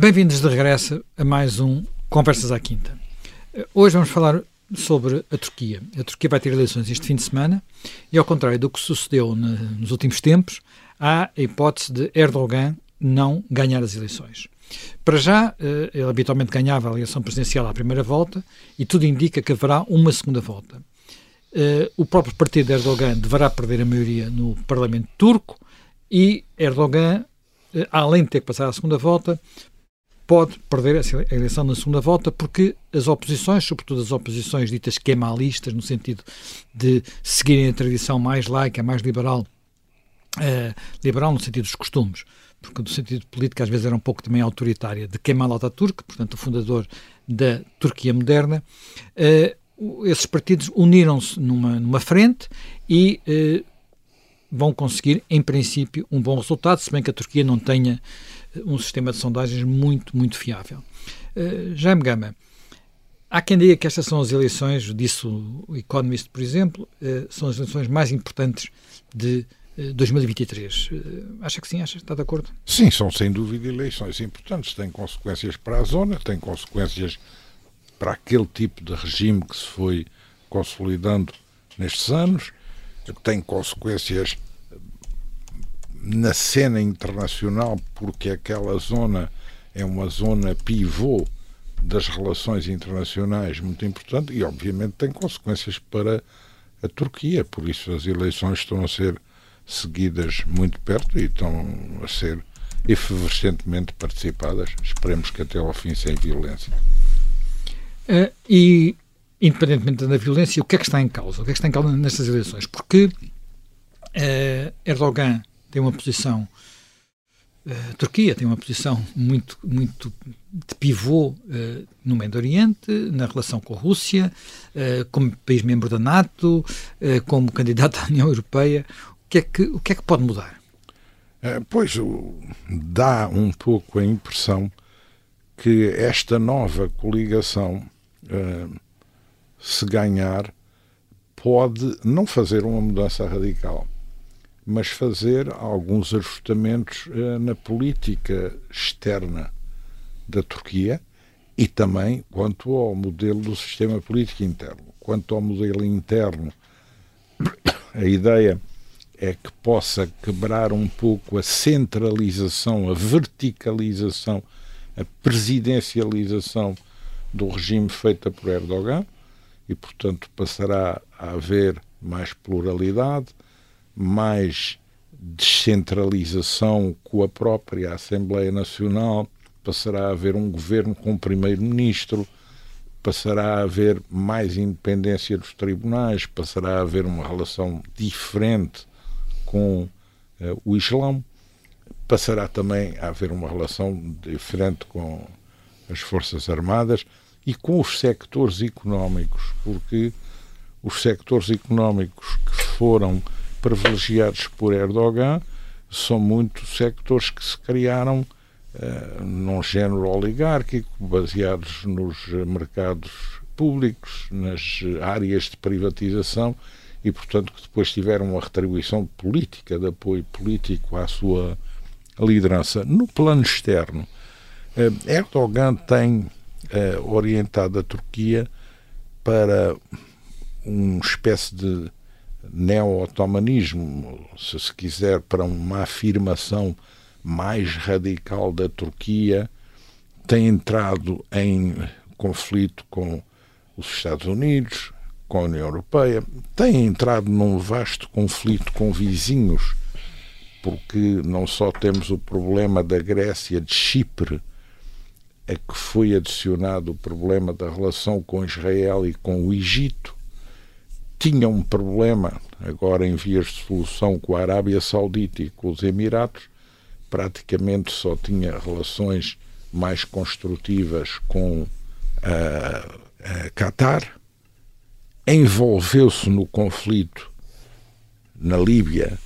Bem-vindos de regresso a mais um Conversas à Quinta. Hoje vamos falar sobre a Turquia. A Turquia vai ter eleições este fim de semana e, ao contrário do que sucedeu nos últimos tempos, há a hipótese de Erdogan não ganhar as eleições. Para já, eh, ele habitualmente ganhava a eleição presidencial à primeira volta e tudo indica que haverá uma segunda volta. Eh, o próprio partido de Erdogan deverá perder a maioria no Parlamento turco e Erdogan, eh, além de ter que passar à segunda volta, pode perder a eleição na segunda volta porque as oposições, sobretudo as oposições ditas kemalistas, no sentido de seguirem a tradição mais laica, mais liberal, uh, liberal no sentido dos costumes, porque no sentido político às vezes era um pouco também autoritária, de Kemal Atatürk, portanto o fundador da Turquia moderna, uh, esses partidos uniram-se numa, numa frente e uh, vão conseguir, em princípio, um bom resultado, se bem que a Turquia não tenha um sistema de sondagens muito, muito fiável. Uh, Jaime Gama, há quem diga que estas são as eleições, disse o Economist, por exemplo, uh, são as eleições mais importantes de 2023. Uh, acha que sim? Acha? Está de acordo? Sim, são sem dúvida eleições importantes. Têm consequências para a zona, têm consequências para aquele tipo de regime que se foi consolidando nestes anos, tem consequências na cena internacional, porque aquela zona é uma zona pivô das relações internacionais muito importante e, obviamente, tem consequências para a Turquia. Por isso, as eleições estão a ser seguidas muito perto e estão a ser efervescentemente participadas. Esperemos que até ao fim sem violência. Uh, e, independentemente da violência, o que é que está em causa? O que é que está em causa nestas eleições? Porque uh, Erdogan tem uma posição. A eh, Turquia tem uma posição muito, muito de pivô uh, no Médio Oriente, na relação com a Rússia, uh, como país membro da NATO, uh, como candidato à União Europeia. O que é que, o que, é que pode mudar? pois dá um pouco a impressão que esta nova coligação, se ganhar, pode não fazer uma mudança radical mas fazer alguns ajustamentos uh, na política externa da Turquia e também quanto ao modelo do sistema político interno. Quanto ao modelo interno, a ideia é que possa quebrar um pouco a centralização, a verticalização, a presidencialização do regime feita por Erdogan e, portanto, passará a haver mais pluralidade, mais descentralização com a própria Assembleia Nacional, passará a haver um governo com primeiro-ministro, passará a haver mais independência dos tribunais, passará a haver uma relação diferente com uh, o Islão, passará também a haver uma relação diferente com as Forças Armadas e com os sectores económicos, porque os sectores económicos que foram privilegiados por Erdogan são muitos sectores que se criaram uh, num género oligárquico, baseados nos mercados públicos, nas áreas de privatização e, portanto, que depois tiveram uma retribuição política, de apoio político à sua liderança. No plano externo, uh, Erdogan tem uh, orientado a Turquia para uma espécie de neo-otomanismo, se se quiser, para uma afirmação mais radical da Turquia, tem entrado em conflito com os Estados Unidos, com a União Europeia, tem entrado num vasto conflito com vizinhos, porque não só temos o problema da Grécia, de Chipre, a que foi adicionado o problema da relação com Israel e com o Egito, tinha um problema, agora em vias de solução, com a Arábia Saudita e com os Emirados, praticamente só tinha relações mais construtivas com a, a Qatar, envolveu-se no conflito na Líbia,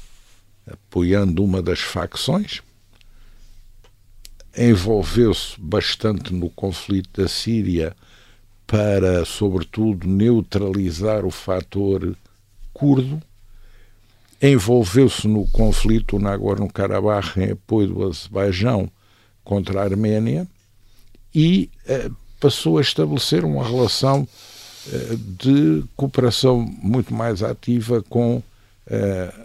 apoiando uma das facções, envolveu-se bastante no conflito da Síria para, sobretudo, neutralizar o fator curdo, envolveu-se no conflito Nagorno-Karabakh em apoio do Azerbaijão contra a Arménia e passou a estabelecer uma relação de cooperação muito mais ativa com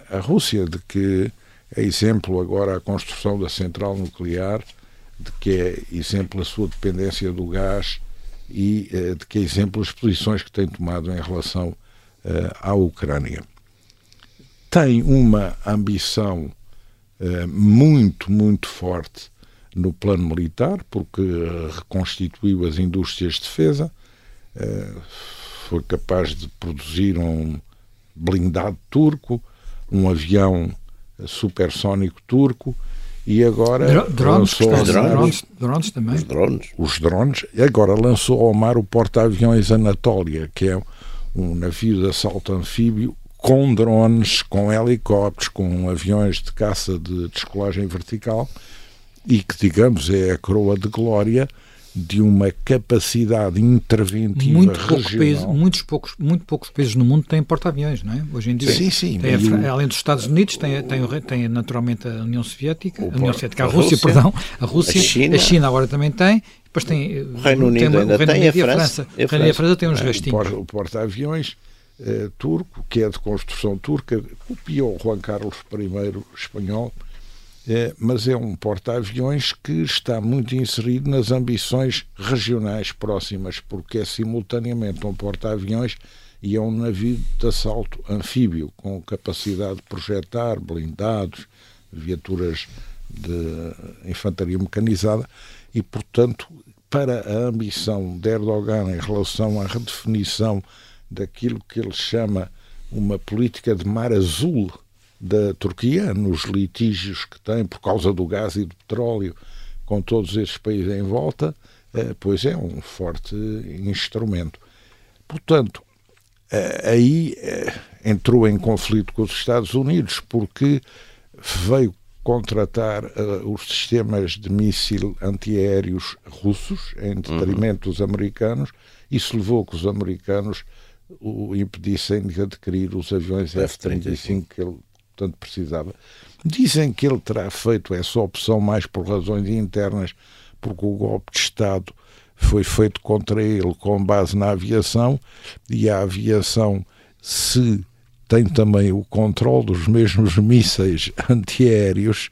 a Rússia, de que é exemplo agora a construção da central nuclear, de que é exemplo a sua dependência do gás e de que exemplo as posições que tem tomado em relação à Ucrânia. Tem uma ambição muito, muito forte no plano militar, porque reconstituiu as indústrias de defesa, foi capaz de produzir um blindado turco, um avião supersónico turco e agora drones, lançou drones, drones, drones, também. Os drones. Os drones. E agora lançou ao mar o porta-aviões Anatólia, que é um navio de assalto anfíbio com drones, com helicópteros, com aviões de caça de descolagem vertical e que, digamos, é a coroa de glória de uma capacidade interventiva muito pouco país, muitos poucos, muito poucos países no mundo têm porta-aviões, não é? Hoje em dia. Sim, sim. Tem a, além dos Estados Unidos, tem, tem, tem naturalmente a União Soviética, a União Soviética, a, a Rússia, Rússia, perdão, a Rússia, a China. a China agora também tem, depois tem o Reino Unido tem, ainda o Reino tem, Unido a França. A França. O Reino Unido e a França têm uns restinhos. O porta-aviões eh, turco, que é de construção turca, copiou Juan Carlos I espanhol, é, mas é um porta-aviões que está muito inserido nas ambições regionais próximas, porque é simultaneamente um porta-aviões e é um navio de assalto anfíbio, com capacidade de projetar blindados, viaturas de infantaria mecanizada, e, portanto, para a ambição de Erdogan em relação à redefinição daquilo que ele chama uma política de mar azul da Turquia, nos litígios que tem por causa do gás e do petróleo com todos esses países em volta, eh, pois é um forte instrumento. Portanto, eh, aí eh, entrou em conflito com os Estados Unidos porque veio contratar os sistemas de míssil antiaéreos russos em detrimento uhum. dos americanos. Isso levou que os americanos o impedissem de adquirir os aviões F-35 que ele tanto precisava. Dizem que ele terá feito essa opção mais por razões internas, porque o golpe de Estado foi feito contra ele com base na aviação e a aviação se tem também o controle dos mesmos mísseis antiaéreos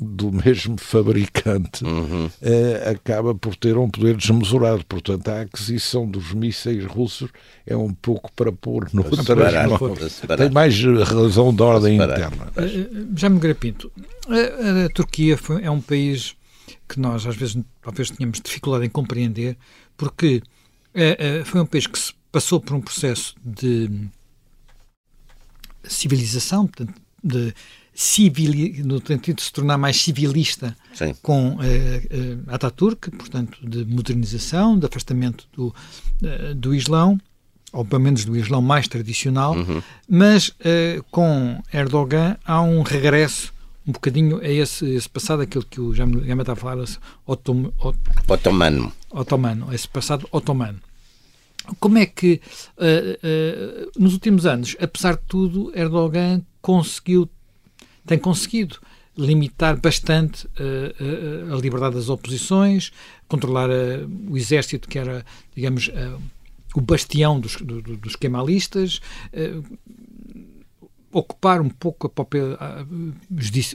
do mesmo fabricante uhum. eh, acaba por ter um poder desmesurado. Portanto, a aquisição dos mísseis russos é um pouco para pôr no transmão. Tem mais razão de ordem interna. Uh, eh, eh, já me Grapinto, a, a Turquia foi, é um país que nós às vezes talvez tenhamos dificuldade em compreender, porque uh, uh, foi um país que se passou por um processo de civilização, portanto, de civil, no sentido de se tornar mais civilista Sim. com uh, uh, Ataturk, portanto, de modernização, de afastamento do, uh, do Islão, ou pelo menos do Islão mais tradicional, uhum. mas com Erdogan há um regresso um bocadinho a esse, esse passado, aquilo que o me estava a falar, esse otom, ot, otomano. otomano, esse passado otomano. Como é que, nos últimos anos, apesar de tudo, Erdogan conseguiu tem conseguido limitar bastante uh, uh, a liberdade das oposições, controlar uh, o exército, que era, digamos, o bastião dos, do, dos kemalistas, ocupar um pouco a própria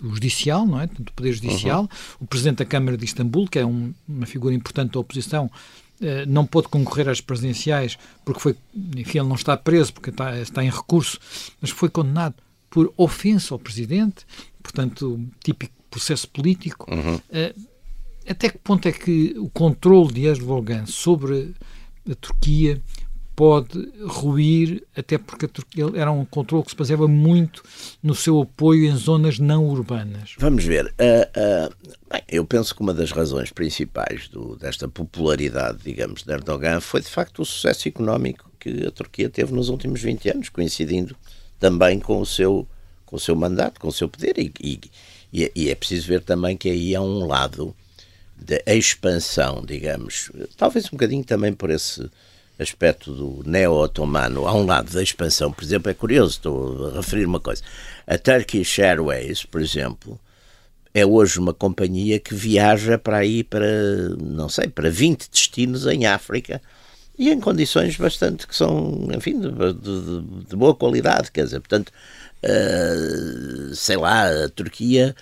o judicial, não é? O poder judicial. Uhum. O presidente da Câmara de Istambul, que é um, uma figura importante da oposição, não pôde concorrer às presidenciais porque foi, enfim, ele não está preso porque está, está em recurso, mas foi condenado por ofensa ao presidente, portanto, típico processo político. Uhum. Uh, até que ponto é que o controle de Erdogan sobre a Turquia pode ruir, até porque a Turquia era um controle que se baseava muito no seu apoio em zonas não urbanas. Vamos ver. Uh, uh, bem, eu penso que uma das razões principais do, desta popularidade, digamos, de Erdogan foi de facto o sucesso económico que a Turquia teve nos últimos 20 anos, coincidindo também com o seu, com o seu mandato, com o seu poder. E, e, e é preciso ver também que aí há um lado de expansão, digamos, talvez um bocadinho também por esse aspecto do neo-otomano, há um lado da expansão, por exemplo, é curioso, estou a referir uma coisa. A Turkish Airways, por exemplo, é hoje uma companhia que viaja para aí para, não sei, para 20 destinos em África e em condições bastante que são, enfim, de, de, de boa qualidade, quer dizer, portanto, uh, sei lá, a Turquia,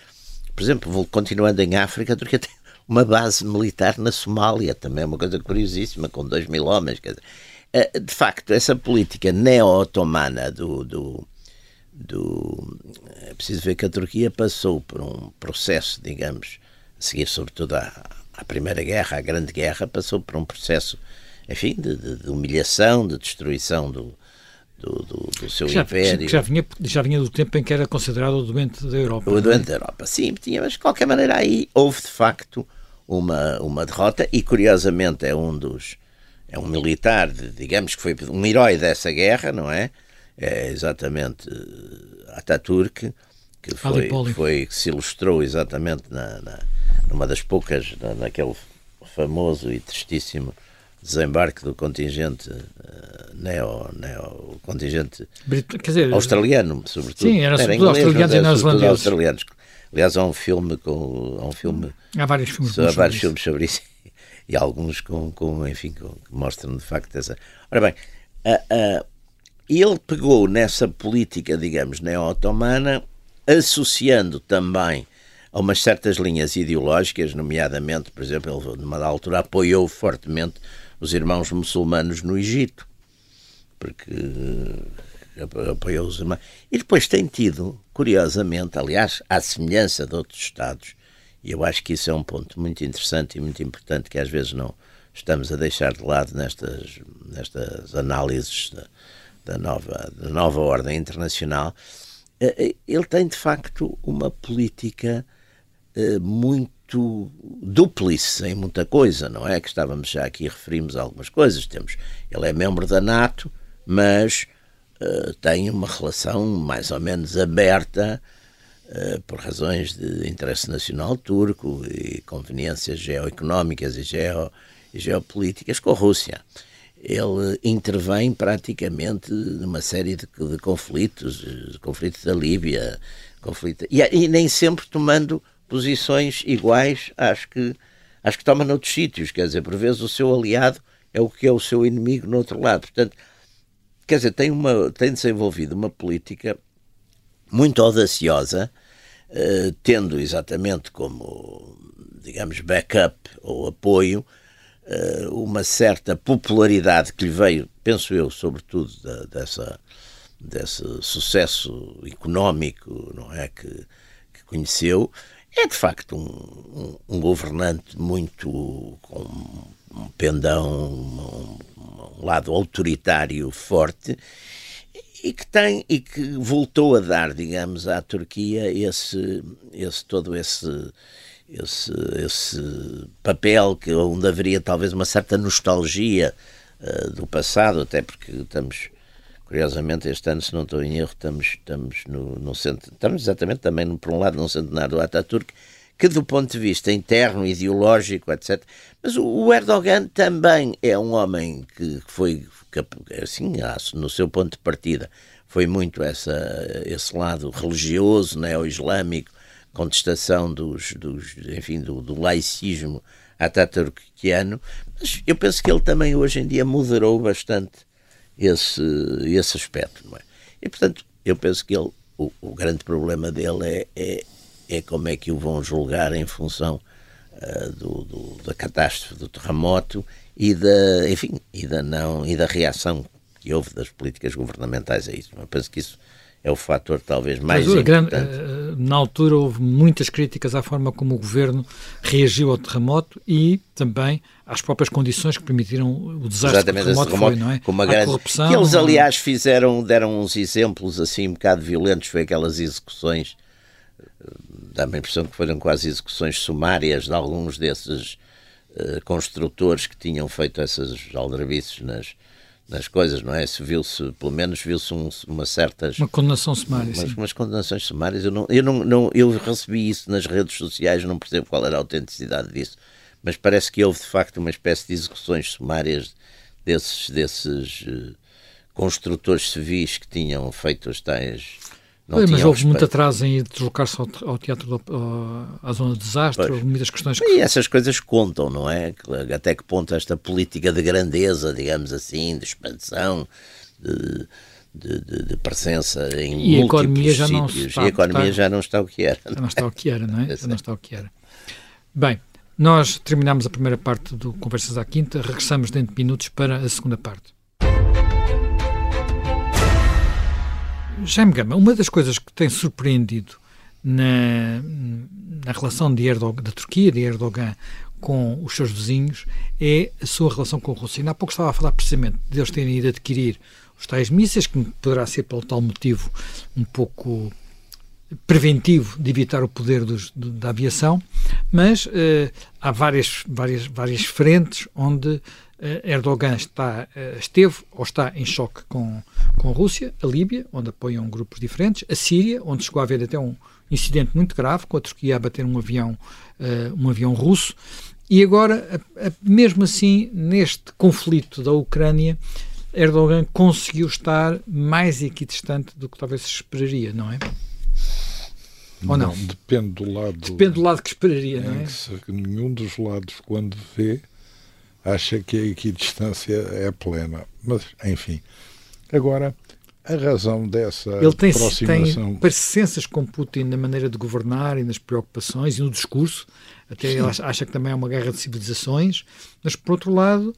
por exemplo, continuando em África, a Turquia tem uma base militar na Somália, também é uma coisa curiosíssima, com 2 mil homens, quer dizer, uh, de facto, essa política neo-otomana do, do, do... É preciso ver que a Turquia passou por um processo, digamos, a seguir sobretudo à, à Primeira Guerra, à Grande Guerra, passou por um processo enfim, de, de, de humilhação, de destruição do, do, do, do seu já, império. Já vinha, já vinha do tempo em que era considerado o doente da Europa. O é? doente é? da Europa, sim, tinha, mas de qualquer maneira aí houve de facto uma, uma derrota e curiosamente é um dos é um militar, digamos que foi um herói dessa guerra, não é? É exatamente eh, Ataturk, que foi, foi que se ilustrou exatamente na, na numa das poucas, na, naquele famoso e tristíssimo desembarque do contingente uh, neo, neo contingente dizer, australiano, sobretudo. Sim, era sobretudo era australianos e neozelandeses. australianos. Aliás, há um filme com há um filme há vários filmes, há vários filmes sobre isso e alguns com, com enfim com, que mostram de facto essa. Ora bem, uh, uh, ele pegou nessa política, digamos, neo-otomana, associando também a umas certas linhas ideológicas, nomeadamente, por exemplo, ele numa altura apoiou fortemente os irmãos muçulmanos no Egito, porque eh, apoiou os irmãos. E depois tem tido, curiosamente, aliás, à semelhança de outros Estados, e eu acho que isso é um ponto muito interessante e muito importante que às vezes não estamos a deixar de lado nestas, nestas análises da, da nova, da nova ordem internacional. Eh, eh, ele tem, de facto, uma política muito muito dúplice em muita coisa, não é? Que estávamos já aqui, referimos a algumas coisas. Temos, ele é membro da NATO, mas uh, tem uma relação mais ou menos aberta uh, por razões de interesse nacional turco e conveniências geoeconómicas e, geo, e geopolíticas com a Rússia. Ele intervém praticamente numa série de, de conflitos, conflitos da Líbia, conflito, e, e nem sempre tomando posições iguais às que, às que toma noutros sítios. Quer dizer, por vezes o seu aliado é o que é o seu inimigo no outro lado. Portanto, quer dizer, tem, uma, tem desenvolvido uma política muito audaciosa, eh, tendo exatamente como, digamos, backup ou apoio eh, uma certa popularidade que lhe veio, penso eu, sobretudo da, dessa, desse sucesso económico não é, que, que conheceu é de facto um, um, um governante muito com um pendão, um, um, lado autoritário forte e que tem e que voltou a dar, digamos, à Turquia esse, esse todo esse esse, esse papel que onde haveria talvez uma certa nostalgia uh, do passado, até porque estamos Curiosamente, este ano, se não estou em erro, estamos, estamos no, no centro, estamos exatamente também, por um lado, no centenário do Ataturk, que do ponto de vista interno, ideológico, etc. Mas o Erdogan também é um homem que foi, assim, no seu ponto de partida, foi muito essa, esse lado religioso, neo-islâmico, contestação dos, dos, enfim, do, do laicismo ataturkiano, mas eu penso que ele também hoje em dia moderou bastante esse, esse aspecto. Não é? E, portanto, eu penso que ele, o, o grande problema dele é, é, é, como é que o vão julgar em função uh, do, do, da catástrofe do terremoto e da, enfim, e da, não, e da reação que houve das políticas governamentais a isso. Eu penso que isso é o fator talvez mais Mas, importante. Grande, eh, na altura houve muitas críticas à forma como o governo reagiu ao terremoto e também às próprias condições que permitiram o desastre Exatamente, do terremoto, terremoto foi, não é? Com uma grande... corrupção. Que eles, aliás, fizeram, deram uns exemplos assim um bocado violentos, foi aquelas execuções, eh, dá-me a impressão que foram quase execuções sumárias de alguns desses uh, construtores que tinham feito essas aldrabices nas nas coisas, não é? Se viu-se, pelo menos viu-se um, uma certas... Uma condenação sumária, umas, umas condenações sumárias. Eu, não, eu, não, não, eu recebi isso nas redes sociais, não percebo qual era a autenticidade disso, mas parece que houve, de facto, uma espécie de execuções sumárias desses, desses uh, construtores civis que tinham feito as tais Não mas houve respeito. muito atraso em deslocar-se ao, ao, teatro, do, ao, à zona de desastre, Pois. muitas questões que... E essas coisas contam, não é? Até que ponto esta política de grandeza, digamos assim, de expansão, de, de, de- de presença em E a múltiplos economia já não sítios. está- e a economia está- já não está o que era. Já não está o que era, não é? Já não está o que era. Bem, nós terminamos a primeira parte do Conversas à Quinta, regressamos dentro de minutos para a segunda parte. Jaime Gama, uma das coisas que tem surpreendido na, na relação de Erdogan, da Turquia, de Erdogan, com os seus vizinhos, é a sua relação com a Rússia. Há pouco estava a falar precisamente de terem ido adquirir os tais mísseis, que poderá ser pelo tal motivo um pouco preventivo de evitar o poder dos, do- da aviação, mas eh, há várias, várias, várias frentes onde Erdogan está, eh, esteve ou está em choque com, com a Rússia, a Líbia, onde apoiam grupos diferentes, a Síria, onde chegou a haver até um incidente muito grave, com a Turquia a bater um avião, eh, um avião russo, e agora, mesmo assim, neste conflito da Ucrânia, Erdogan conseguiu estar mais equidistante do que talvez se esperaria, não é? Ou não? Depende do lado. Depende do lado que esperaria, não é? que nenhum dos lados, quando vê, acha que a equidistância é plena. Mas, enfim. Agora, a razão dessa Ele tem, aproximação. tem parecenças com Putin na maneira de governar e nas preocupações e no discurso. Até ele acha, acha que também é uma guerra de civilizações, mas por outro lado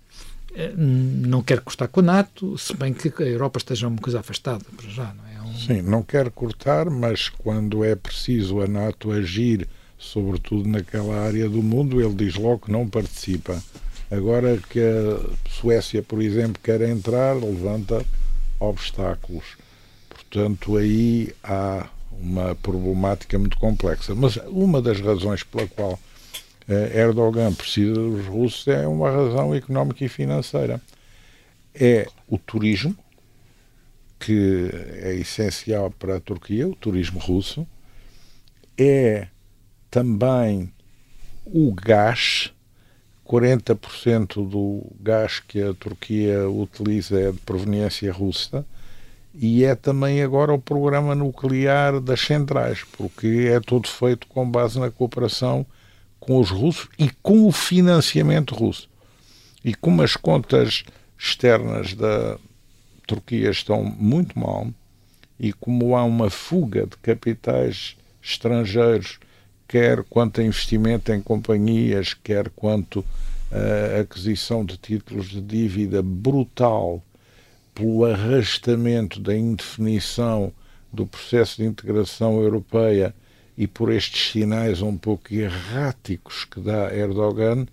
eh, não quer cortar com a NATO, se bem que a Europa esteja uma coisa afastada para já, não é? É um- Sim, não quer cortar, mas quando é preciso a NATO agir, sobretudo naquela área do mundo, ele diz logo que não participa. Agora que a Suécia, por exemplo, quer entrar, levanta obstáculos. Portanto, aí há uma problemática muito complexa. Mas uma das razões pela qual eh, Erdogan precisa dos russos é uma razão económica e financeira. É o turismo, que é essencial para a Turquia, o turismo russo, é também o gás. 40% do gás que a Turquia utiliza é de proveniência russa e é também agora o programa nuclear das centrais, porque é todo feito com base na cooperação com os russos e com o financiamento russo. E como as contas externas da Turquia estão muito mal e como há uma fuga de capitais estrangeiros, quer quanto a investimento em companhias, quer quanto a aquisição de títulos de dívida brutal pelo arrastamento da indefinição do processo de integração europeia e por estes sinais um pouco erráticos que dá Erdogan,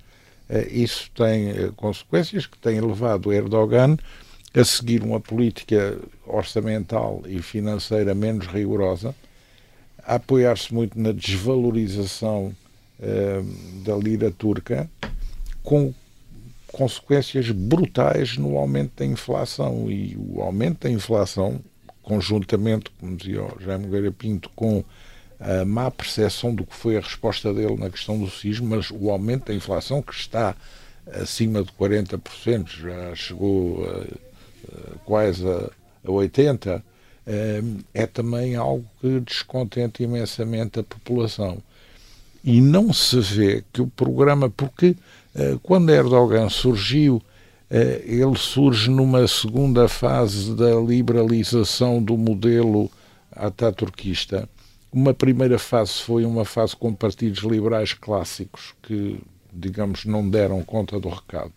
eh, isso tem eh, consequências que têm levado Erdogan a seguir uma política orçamental e financeira menos rigorosa, a apoiar-se muito na desvalorização eh, da lira turca, com consequências brutais no aumento da inflação. E o aumento da inflação, conjuntamente, como dizia o Jaime Nogueira Pinto, com a má percepção do que foi a resposta dele na questão do sismo, mas o aumento da inflação, que está acima de 40%, já chegou a, a quase a, a 80%, eh, é também algo que descontenta imensamente a população. E não se vê que o programa, porque eh, quando Erdogan surgiu, eh, ele surge numa segunda fase da liberalização do modelo ataturquista. Uma primeira fase foi uma fase com partidos liberais clássicos que, digamos, não deram conta do recado.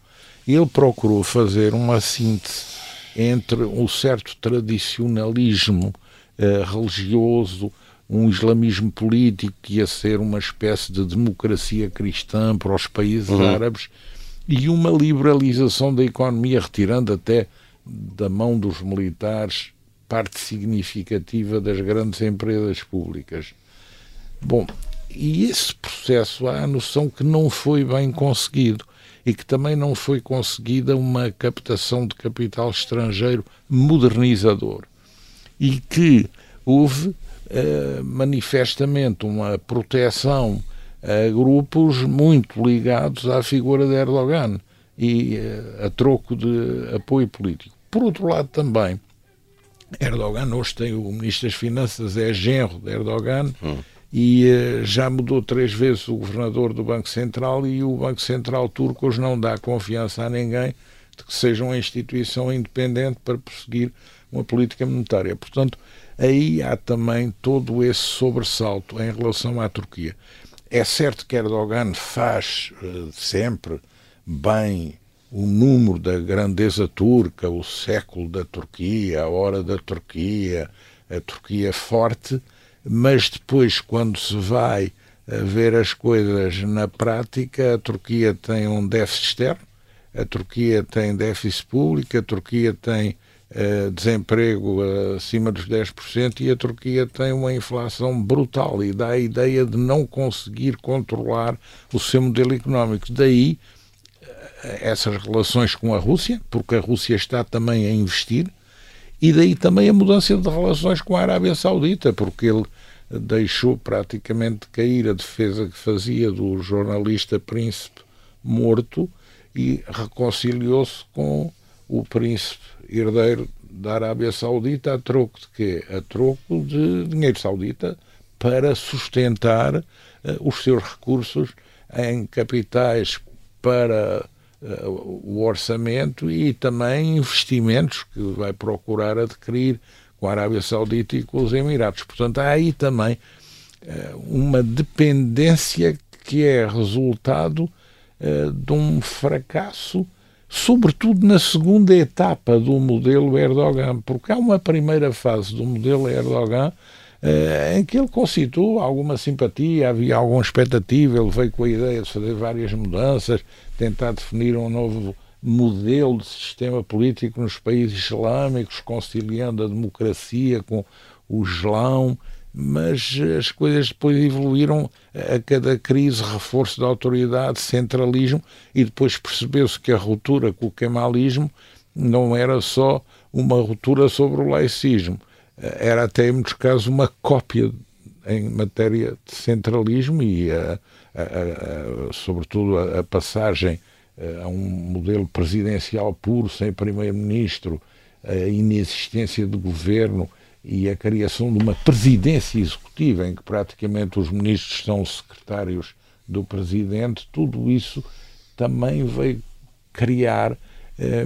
Ele procurou fazer uma síntese entre um certo tradicionalismo eh, religioso, um islamismo político que ia ser uma espécie de democracia cristã para os países Uhum. árabes e uma liberalização da economia, retirando até da mão dos militares parte significativa das grandes empresas públicas. Bom, e esse processo há a noção que não foi bem conseguido e que também não foi conseguida uma captação de capital estrangeiro modernizador e que houve eh, manifestamente uma proteção a grupos muito ligados à figura de Erdogan e eh, a troco de apoio político. Por outro lado, também, Erdogan hoje tem o Ministro das Finanças, é genro de Erdogan, hum. E uh, já mudou três vezes o governador do Banco Central e o Banco Central turco hoje não dá confiança a ninguém de que seja uma instituição independente para prosseguir uma política monetária. Portanto, aí há também todo esse sobressalto em relação à Turquia. É certo que Erdogan faz uh, sempre bem o número da grandeza turca, o século da Turquia, a hora da Turquia, a Turquia forte, mas depois, quando se vai a ver as coisas na prática, a Turquia tem um déficit externo, a Turquia tem déficit público, a Turquia tem uh, desemprego acima dos 10% e a Turquia tem uma inflação brutal e dá a ideia de não conseguir controlar o seu modelo económico. Daí essas relações com a Rússia, porque a Rússia está também a investir, e daí também a mudança de relações com a Arábia Saudita, porque ele deixou praticamente cair a defesa que fazia do jornalista príncipe morto e reconciliou-se com o príncipe herdeiro da Arábia Saudita a troco de quê? A troco de dinheiro saudita para sustentar uh, os seus recursos em capitais para uh, o orçamento e também investimentos que vai procurar adquirir com a Arábia Saudita e com os Emirados. Portanto, há aí também uh, uma dependência que é resultado uh, de um fracasso, sobretudo na segunda etapa do modelo Erdogan, porque há uma primeira fase do modelo Erdogan eh, em que ele concitou alguma simpatia, havia alguma expectativa, ele veio com a ideia de fazer várias mudanças, tentar definir um novo modelo de sistema político nos países islâmicos, conciliando a democracia com o Islão, mas as coisas depois evoluíram a cada crise, reforço da autoridade, centralismo, e depois percebeu-se que a ruptura com o kemalismo não era só uma ruptura sobre o laicismo, era até em muitos casos uma cópia em matéria de centralismo e, a, a, a, sobretudo, a, passagem a um modelo presidencial puro, sem primeiro-ministro, a inexistência de governo e a criação de uma presidência executiva em que praticamente os ministros são secretários do presidente, tudo isso também veio criar eh,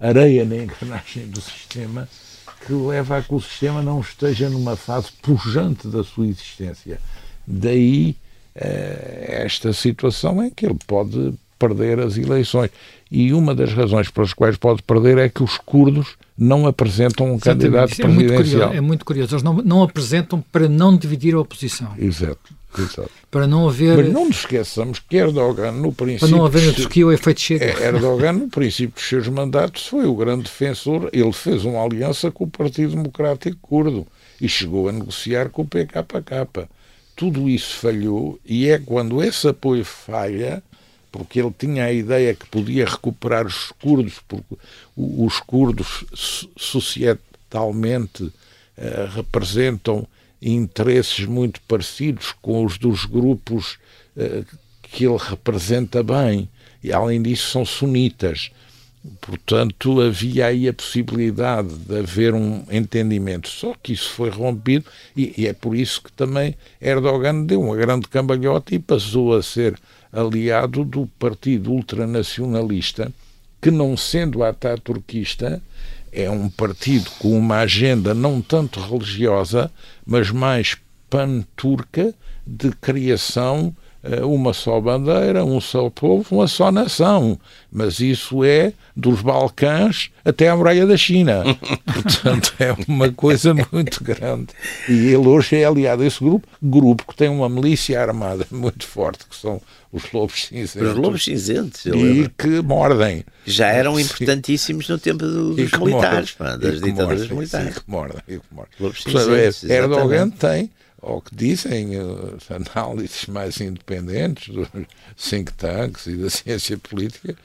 areia na engrenagem do sistema que leva a que o sistema não esteja numa fase pujante da sua existência. Daí eh, esta situação em que ele pode perder as eleições. E uma das razões pelas quais pode perder é que os curdos não apresentam um candidato é presidencial. Muito curioso, é muito curioso. Eles não, não apresentam para não dividir a oposição. Exato. Exato. Para não haver. Mas não nos esqueçamos que Erdogan, no princípio. Para não haver na Turquia o efeito chega. É, Erdogan, no princípio dos seus mandatos, foi o grande defensor. Ele fez uma aliança com o Partido Democrático Curdo e chegou a negociar com o PKK. Tudo isso falhou e é quando esse apoio falha, porque ele tinha a ideia que podia recuperar os curdos, porque os curdos societalmente uh, representam interesses muito parecidos com os dos grupos uh, que ele representa bem, e além disso são sunitas. Portanto, havia aí a possibilidade de haver um entendimento. Só que isso foi rompido e, e, é por isso que também Erdogan deu uma grande cambalhota e passou a ser aliado do partido ultranacionalista, que não sendo ataturquista, é um partido com uma agenda não tanto religiosa, mas mais pan-turca de criação uma só bandeira, um só povo, uma só nação. Mas isso é dos Balcãs até à muralha da China. Portanto, é uma coisa muito grande. E ele hoje é aliado a esse grupo, grupo que tem uma milícia armada muito forte, que são os lobos cinzentos. Os lobos cinzentos, E que mordem. Já eram importantíssimos no tempo dos militares, mordem, das ditaduras mordem, militares. Sim, que mordem, que mordem. Lobos cinzentos, Erdogan tem ao que dizem as análises mais independentes dos think tanks e da ciência política,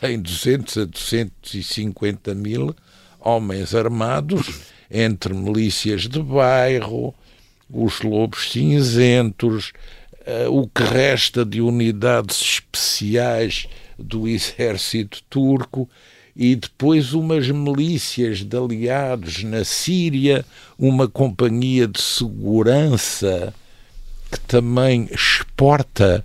tem 200 a 250 mil homens armados entre milícias de bairro, os lobos cinzentos, uh, o que resta de unidades especiais do exército turco e depois umas milícias de aliados na Síria, uma companhia de segurança que também exporta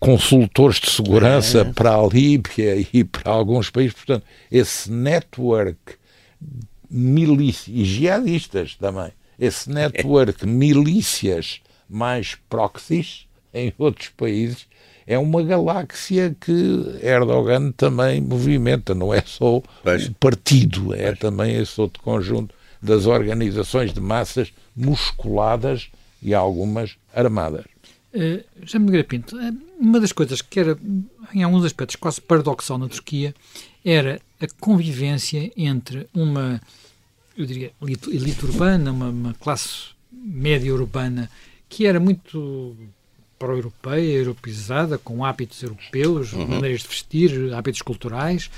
consultores de segurança é. para a Líbia e para alguns países. Portanto, esse network milícia, e jihadistas também, esse network milícias mais proxies em outros países é uma galáxia que Erdogan também movimenta, não é só pois. o partido, é pois. também esse outro conjunto das organizações de massas musculadas e algumas armadas. Uh, já me Pinto, eh, uma das coisas que era, em alguns aspectos, quase paradoxal na Turquia era a convivência entre uma, eu diria, elite urbana, uma, uma classe média urbana que era muito pró-europeia, europeizada, com hábitos europeus, uhum. maneiras de vestir, hábitos culturais,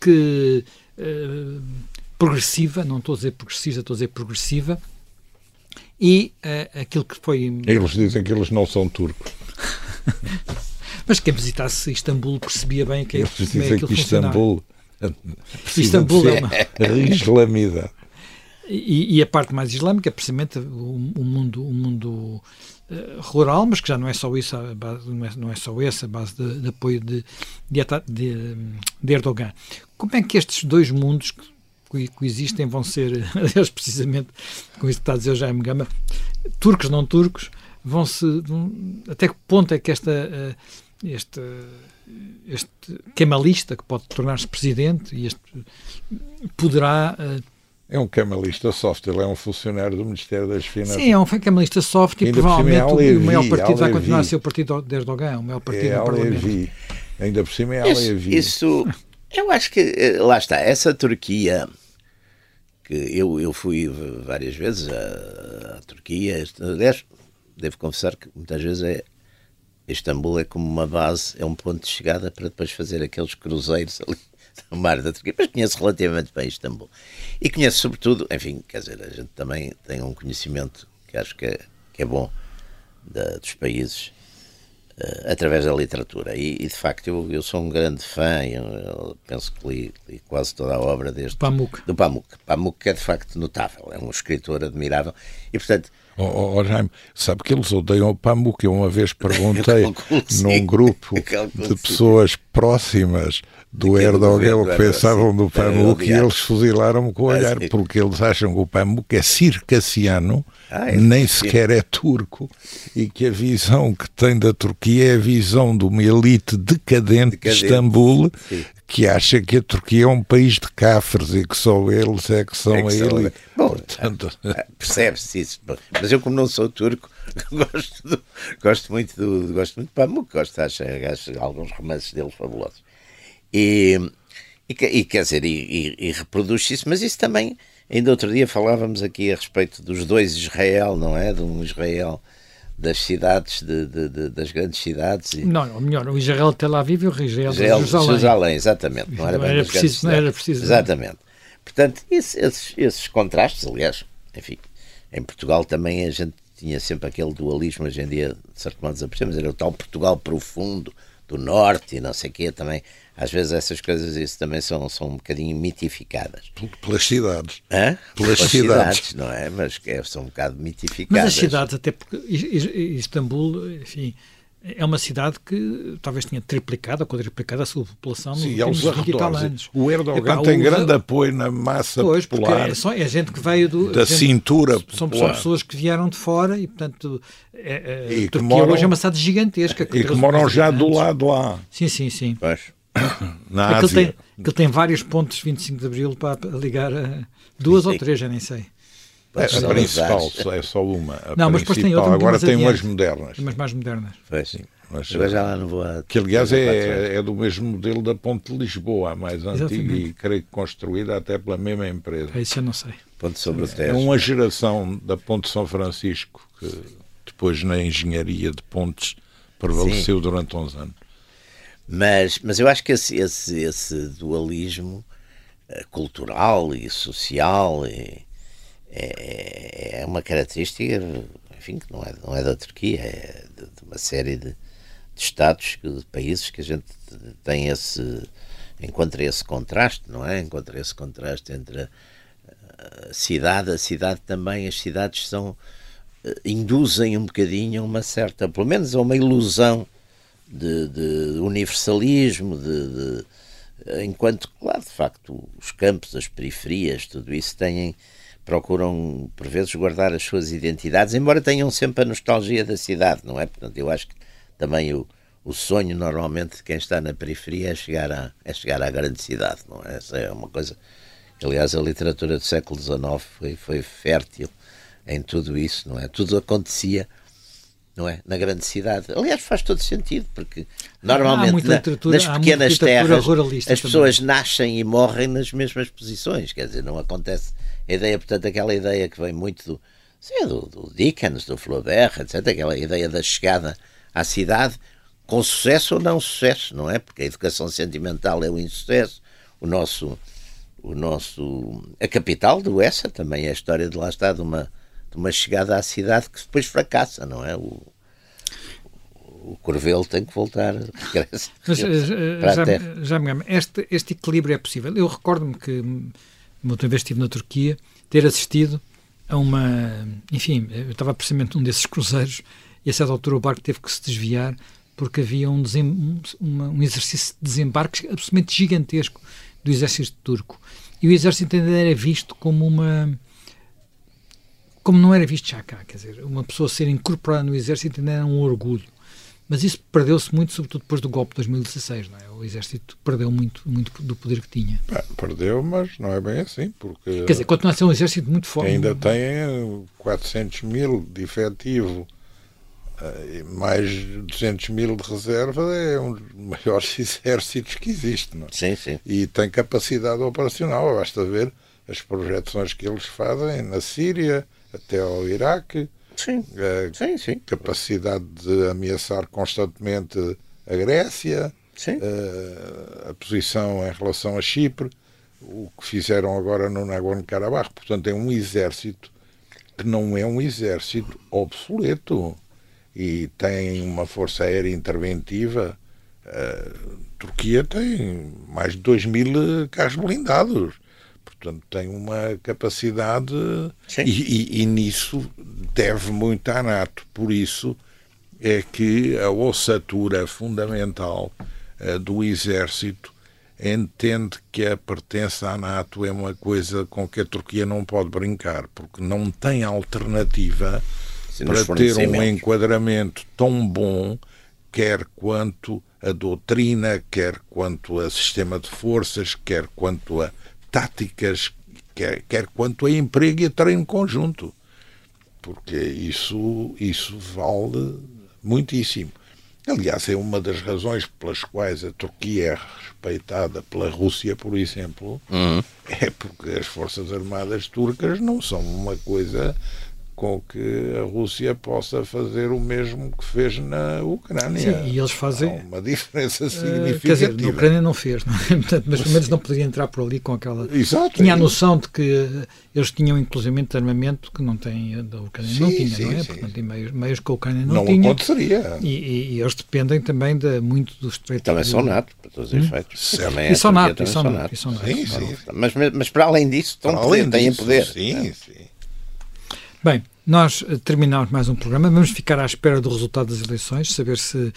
que uh, progressiva, não estou a dizer progressista, estou a dizer progressiva, e uh, aquilo que foi. Eles dizem que eles não são turcos. Mas quem visitasse Istambul percebia bem que, eles dizem é que, que Istambul. Istambul é uma. Islamidade. E, e, a parte mais islâmica, precisamente o, o mundo, o mundo uh, rural, mas que já não é só isso, a base, não, é, não é só essa a base de, de apoio de, de, de, Erdogan. Como é que estes dois mundos que coexistem vão ser, aliás, precisamente com isso que está a dizer Jaime Gama, turcos, não turcos, vão se. Até que ponto é que esta. Uh, este, este kemalista que pode tornar-se presidente e este poderá uh, é um camalista soft, ele é um funcionário do Ministério das Finanças. Sim, é um camalista soft e, provavelmente é Alevi, o maior partido Alevi. vai continuar a ser o partido de Erdogan, o maior partido é no Parlamento. Ainda por cima é isso, Alevi. Isso, eu acho que, eh, lá está, essa Turquia, que eu, eu fui várias vezes à, à Turquia, aliás, devo confessar que muitas vezes é Istambul é como uma base, é um ponto de chegada para depois fazer aqueles cruzeiros ali no mar da Turquia, mas conheço relativamente bem Istambul. E conheço sobretudo, enfim, quer dizer, a gente também tem um conhecimento que acho que é, que é bom da, dos países uh, através da literatura. E, e, de facto eu, eu sou um grande fã, eu, eu penso que li, li, quase toda a obra deste Pamuk. do Pamuk. Pamuk é de facto notável, é um escritor admirável e portanto Oh, oh, oh, Jaime, sabe que eles odeiam o Pamuk. Eu uma vez perguntei num grupo de pessoas próximas do Erdogan que pensavam do Pamuk e eles fuzilaram-me com o olhar, porque eles acham que o Pamuk é circassiano, ah, é nem sequer é turco, e que a visão que tem da Turquia é a visão de uma elite decadente, decadente. de Istambul, Sim que acha que a Turquia é um país de cafres e que só eles é que são é que a elite. Bom, Portanto... Ah, percebe-se isso. Mas eu, como não sou turco, gosto, do, gosto muito do gosto muito de Pamuk, gosto, acho, acho alguns romances dele fabulosos. E, e, e quer dizer, e, e, e reproduz isso, mas isso também, ainda outro dia falávamos aqui a respeito dos dois Israel, não é? De um Israel das cidades, de, de, de, das grandes cidades. E... Não, ou melhor, o Israel de Tel Aviv e o Israel, de Jerusalém. Jerusalém, exatamente. Não era, não era preciso, não era preciso. Exatamente. Portanto, esses, esses contrastes, aliás, enfim, em Portugal também a gente tinha sempre aquele dualismo, hoje em dia, de certo modo, desaparecemos, era o tal Portugal profundo, do norte e não sei o quê, também às vezes essas coisas isso também são, são um bocadinho mitificadas. Pelas cidades. Hã? Pelas, Pelas cidades. cidades. não é? Mas é, são um bocado mitificadas. Mas as cidades, até porque Istambul, enfim, é uma cidade que talvez tenha triplicado ou quadriplicado a sua população nos Sim, últimos 20 e tal anos. O Erdogan Epá, tem grande apoio na massa pois, popular. É, só, é gente que veio do, da gente, cintura são, são, pessoas que vieram de fora e, portanto, é, é, e Turquia moram, hoje é uma cidade gigantesca. Que e que moram já do lado lá. Sim, sim, sim. Pois. na aquilo Ásia. Tem, aquilo tem vários pontos 25 de Abril para ligar a duas sim, ou três, já nem sei. É, a principal é só uma. A não, mas depois tem outra Agora tem umas modernas. Umas mais modernas. Pois sim. Mas, já lá não vou a... Que aliás é, é do mesmo modelo da Ponte de Lisboa, a mais antiga e creio que construída até pela mesma empresa. É isso eu não sei. Ponte sobre o É uma geração da Ponte São Francisco que depois na engenharia de pontes prevaleceu Sim. durante uns anos. Mas, mas eu acho que esse, esse, esse dualismo uh, cultural e social é, é, é, uma característica, enfim, que não é, não é da Turquia, é de, de uma série de, de Estados, de países que a gente tem esse, encontra esse contraste, não é? Encontra esse contraste entre a, cidade, a cidade também, as cidades são uh, induzem um bocadinho uma certa, pelo menos a uma ilusão de, de universalismo, de, de, enquanto, claro, de facto, os campos, as periferias, tudo isso têm procuram por vezes guardar as suas identidades, embora tenham sempre a nostalgia da cidade, não é? Portanto, eu acho que também o, o sonho normalmente de quem está na periferia é chegar, a, é chegar à grande cidade, não é? Essa é uma coisa. Aliás, a literatura do século XIX foi, foi fértil em tudo isso, não é? Tudo acontecia, não é? Na grande cidade. Aliás, faz todo sentido, porque normalmente na, nas pequenas terras as pessoas também. nascem e morrem nas mesmas posições, quer dizer, não acontece. A ideia, portanto, aquela ideia que vem muito do, sim, do, do Dickens, do Flaubert, etc., aquela ideia da chegada à cidade, com sucesso ou não sucesso, não é? Porque a educação sentimental é o insucesso. O nosso, o nosso, a capital do Essa também é a história de lá está de uma, de uma chegada à cidade que depois fracassa, não é? O, o Corvelo tem que voltar regressa, Mas, eh, para já, a terra. Já me este, este equilíbrio é possível. Eu recordo-me que, uma outra vez estive na Turquia, ter assistido a uma. Enfim, eu estava precisamente num desses cruzeiros e a certa altura o barco teve que se desviar porque havia um, um, um exercício de desembarque absolutamente gigantesco do exército turco. E o exército ainda era visto como uma. Como não era visto já cá, quer dizer, uma pessoa ser incorporada no exército ainda era um orgulho. Mas isso perdeu-se muito, sobretudo depois do golpe de 2016, não é? O exército perdeu muito, muito do poder que tinha. perdeu, mas não é bem assim, porque... Quer dizer, continua a ser um exército muito forte. Ainda tem 400 mil de efetivo eh, mais 200 mil de reserva é um dos maiores exércitos que existe. Não? É? Sim, sim. E tem capacidade operacional. Basta ver as projeções que eles fazem na Síria, até ao Iraque. Sim. A sim, sim. capacidade de ameaçar constantemente a Grécia. A, a posição em relação a Chipre, o que fizeram agora no Nagorno-Karabakh. Portanto, é um exército que não é um exército obsoleto e tem uma força aérea interventiva. A Turquia tem mais de 2 mil carros blindados. Portanto, tem uma capacidade e, e, e, nisso deve muito à NATO. Por isso é que a ossatura fundamental uh, do exército entende que a pertença à NATO é uma coisa com que a Turquia não pode brincar, porque não tem alternativa para ter um enquadramento tão bom, quer quanto a doutrina, quer quanto a sistema de forças, quer quanto a táticas, quer, quer quanto a emprego e a treino conjunto. Porque isso, isso vale muitíssimo. Aliás, é uma das razões pelas quais a Turquia é respeitada pela Rússia, por exemplo, uhum. é porque as Forças Armadas turcas não são uma coisa com que a Rússia possa fazer o mesmo que fez na Ucrânia. Sim, e eles fazem. Há uma diferença significativa. Uh, quer dizer, na Ucrânia não fez, não é? Portanto, mas pelo menos não poderia entrar por ali com aquela. Exato. Tinha a noção de que eles tinham inclusivamente armamento que não tem, da Ucrânia sim, não tinha, sim, não é? Sim. Portanto, tem meios, meios que a Ucrânia não, não tinha. Não aconteceria. E, e, e, eles dependem também de, muito do estreito. Também são NATO, para todos os hum? efeitos. Também e são NATO, e são NATO. Sim, sim. Mas, mas para além disso, estão poder, disso, têm poder. Sim, sim. Bem, nós eh, terminamos mais um programa, vamos ficar à espera do resultado das eleições, saber se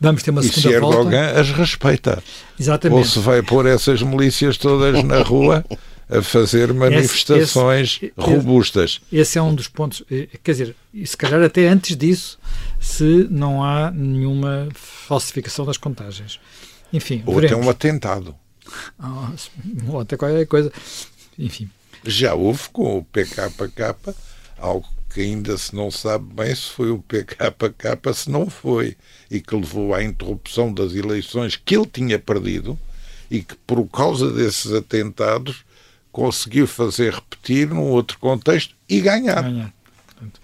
vamos ter uma e segunda se volta. Erdogan as respeita. Exatamente. Ou se vai pôr essas milícias todas na rua a fazer manifestações esse, esse, robustas. Esse é um dos pontos. Eh, quer dizer, e se calhar até antes disso, se não há nenhuma falsificação das contagens. Enfim, Ou veremos. até um atentado. Oh, ou até qualquer coisa. Enfim. Já houve com o PKK algo que ainda se não sabe bem se foi o PKK, se não foi, e que levou à interrupção das eleições que ele tinha perdido e que, por causa desses atentados, conseguiu fazer repetir num outro contexto e ganhar. ganhar. Portanto,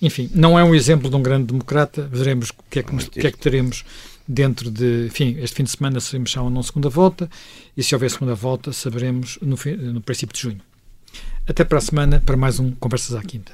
enfim, não é um exemplo de um grande democrata, veremos o que é que, que, é que teremos dentro de. Enfim, este fim de semana sabemos se há ou não segunda volta, e se houver segunda volta, saberemos no, no princípio de junho. Até para a semana para mais um Conversas à Quinta.